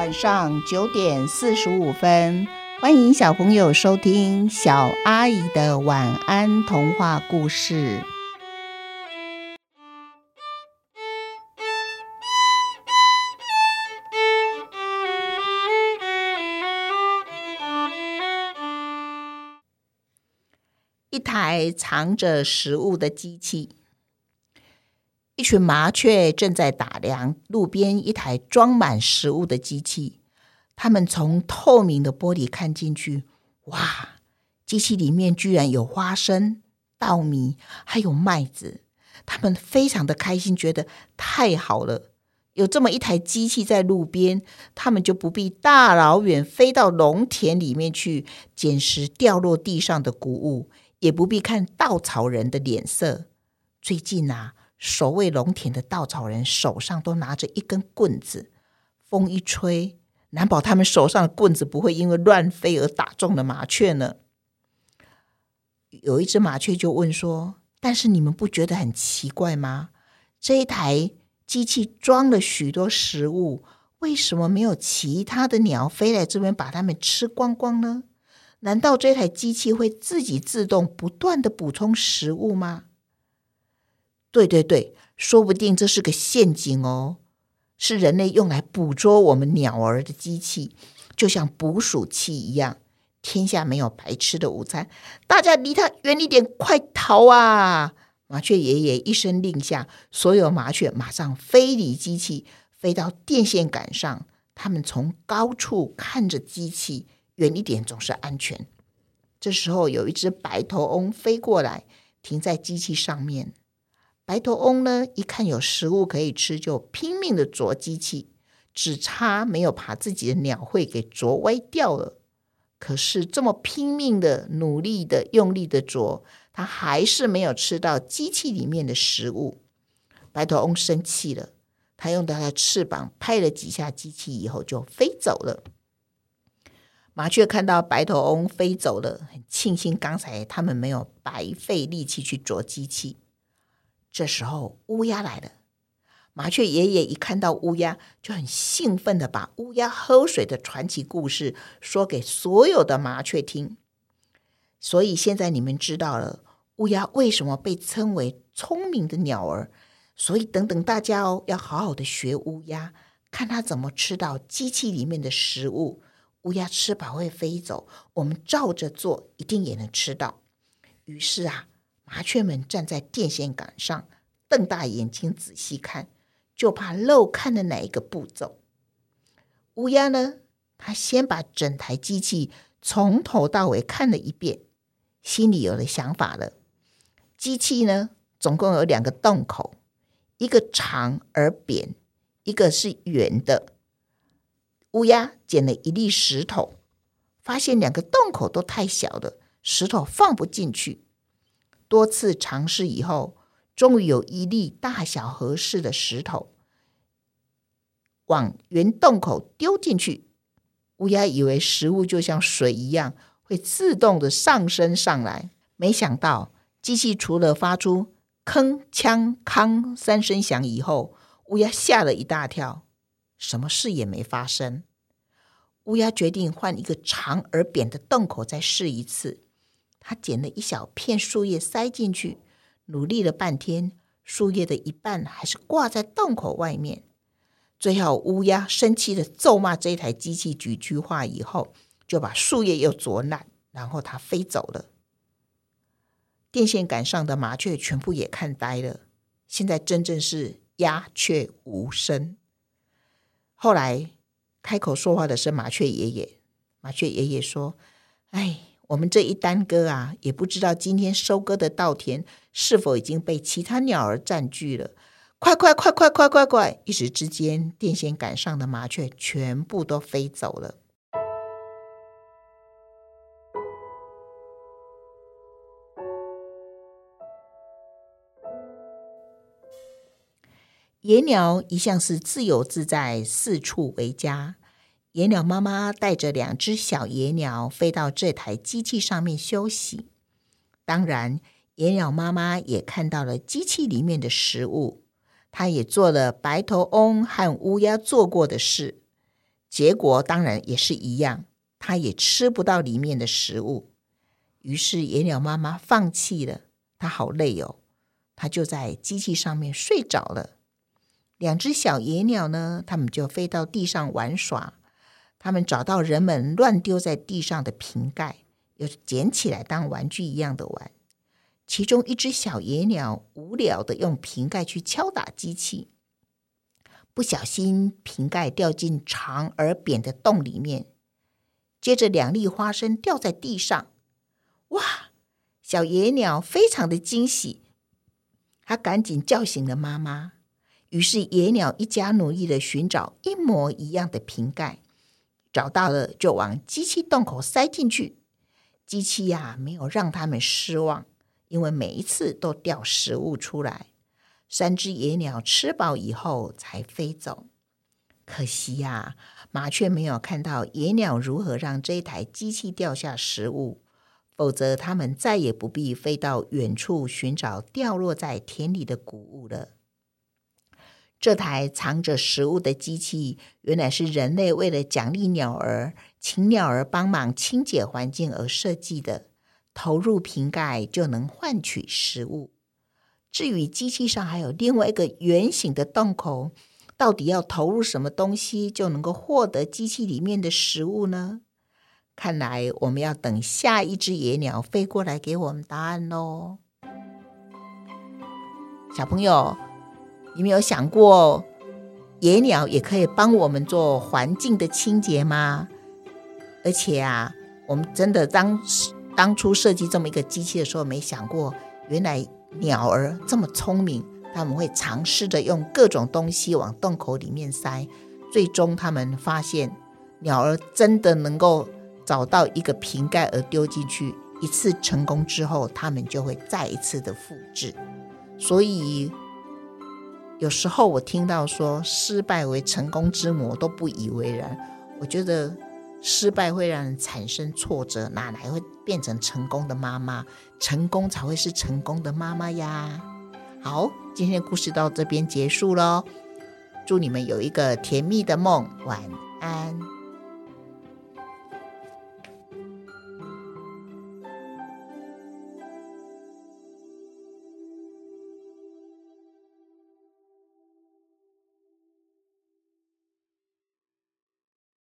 晚上九点四十五分，欢迎小朋友收听小阿姨的晚安童话故事。一台藏着食物的机器。一群麻雀正在打量路边一台装满食物的机器。他们从透明的玻璃看进去，哇！机器里面居然有花生、稻米，还有麦子。他们非常的开心，觉得太好了，有这么一台机器在路边，他们就不必大老远飞到农田里面去捡拾掉落地上的谷物，也不必看稻草人的脸色。最近啊。守卫农田的稻草人手上都拿着一根棍子，风一吹，难保他们手上的棍子不会因为乱飞而打中了麻雀呢。有一只麻雀就问说：“但是你们不觉得很奇怪吗？这一台机器装了许多食物，为什么没有其他的鸟飞来这边把它们吃光光呢？难道这台机器会自己自动不断的补充食物吗？”对对对，说不定这是个陷阱哦，是人类用来捕捉我们鸟儿的机器，就像捕鼠器一样。天下没有白吃的午餐，大家离它远一点，快逃啊！麻雀爷爷一声令下，所有麻雀马上飞离机器，飞到电线杆上。他们从高处看着机器，远一点总是安全。这时候，有一只白头翁飞过来，停在机器上面。白头翁呢，一看有食物可以吃，就拼命的啄机器，只差没有把自己的鸟喙给啄歪掉了。可是这么拼命的、努力的、用力的啄，他还是没有吃到机器里面的食物。白头翁生气了，他用他的翅膀拍了几下机器，以后就飞走了。麻雀看到白头翁飞走了，很庆幸刚才他们没有白费力气去啄机器。这时候，乌鸦来了。麻雀爷爷一看到乌鸦，就很兴奋的把乌鸦喝水的传奇故事说给所有的麻雀听。所以现在你们知道了乌鸦为什么被称为聪明的鸟儿。所以等等大家哦，要好好的学乌鸦，看它怎么吃到机器里面的食物。乌鸦吃饱会飞走，我们照着做，一定也能吃到。于是啊。麻雀们站在电线杆上，瞪大眼睛仔细看，就怕漏看了哪一个步骤。乌鸦呢？他先把整台机器从头到尾看了一遍，心里有了想法了。机器呢，总共有两个洞口，一个长而扁，一个是圆的。乌鸦捡了一粒石头，发现两个洞口都太小了，石头放不进去。多次尝试以后，终于有一粒大小合适的石头，往圆洞口丢进去。乌鸦以为食物就像水一样，会自动的上升上来。没想到，机器除了发出“铿锵康”三声响以后，乌鸦吓了一大跳，什么事也没发生。乌鸦决定换一个长而扁的洞口，再试一次。他捡了一小片树叶塞进去，努力了半天，树叶的一半还是挂在洞口外面。最后，乌鸦生气的咒骂这台机器几句话以后，就把树叶又啄烂，然后它飞走了。电线杆上的麻雀全部也看呆了。现在真正是鸦雀无声。后来开口说话的是麻雀爷爷。麻雀爷爷说：“哎。”我们这一单割啊，也不知道今天收割的稻田是否已经被其他鸟儿占据了。快快快快快快快！一时之间，电线杆上的麻雀全部都飞走了。野鸟一向是自由自在，四处为家。野鸟妈妈带着两只小野鸟飞到这台机器上面休息。当然，野鸟妈妈也看到了机器里面的食物，它也做了白头翁和乌鸦做过的事。结果当然也是一样，它也吃不到里面的食物。于是野鸟妈妈放弃了，它好累哦，它就在机器上面睡着了。两只小野鸟呢，它们就飞到地上玩耍。他们找到人们乱丢在地上的瓶盖，又捡起来当玩具一样的玩。其中一只小野鸟无聊的用瓶盖去敲打机器，不小心瓶盖掉进长而扁的洞里面，接着两粒花生掉在地上。哇！小野鸟非常的惊喜，它赶紧叫醒了妈妈。于是，野鸟一家努力的寻找一模一样的瓶盖，找到了就往机器洞口塞进去。机器呀，没有让他们失望，因为每一次都掉食物出来。三只野鸟吃饱以后才飞走。可惜呀，麻雀没有看到野鸟如何让这台机器掉下食物，否则他们再也不必飞到远处寻找掉落在田里的谷物了。这台藏着食物的机器，原来是人类为了奖励鸟儿，请鸟儿帮忙清洁环境而设计的。投入瓶盖就能换取食物。至于机器上还有另外一个圆形的洞口，到底要投入什么东西就能够获得机器里面的食物呢？看来我们要等下一只野鸟飞过来给我们答案喽，小朋友。你们有想过，野鸟也可以帮我们做环境的清洁吗？而且啊，我们真的当当初设计这么一个机器的时候，没想过原来鸟儿这么聪明，他们会尝试着用各种东西往洞口里面塞，最终他们发现鸟儿真的能够找到一个瓶盖而丢进去，一次成功之后，他们就会再一次的复制，所以。有时候我听到说失败为成功之母，都不以为然。我觉得失败会让人产生挫折，哪来会变成成功的妈妈？成功才会是成功的妈妈呀！好，今天的故事到这边结束喽。祝你们有一个甜蜜的梦，晚安。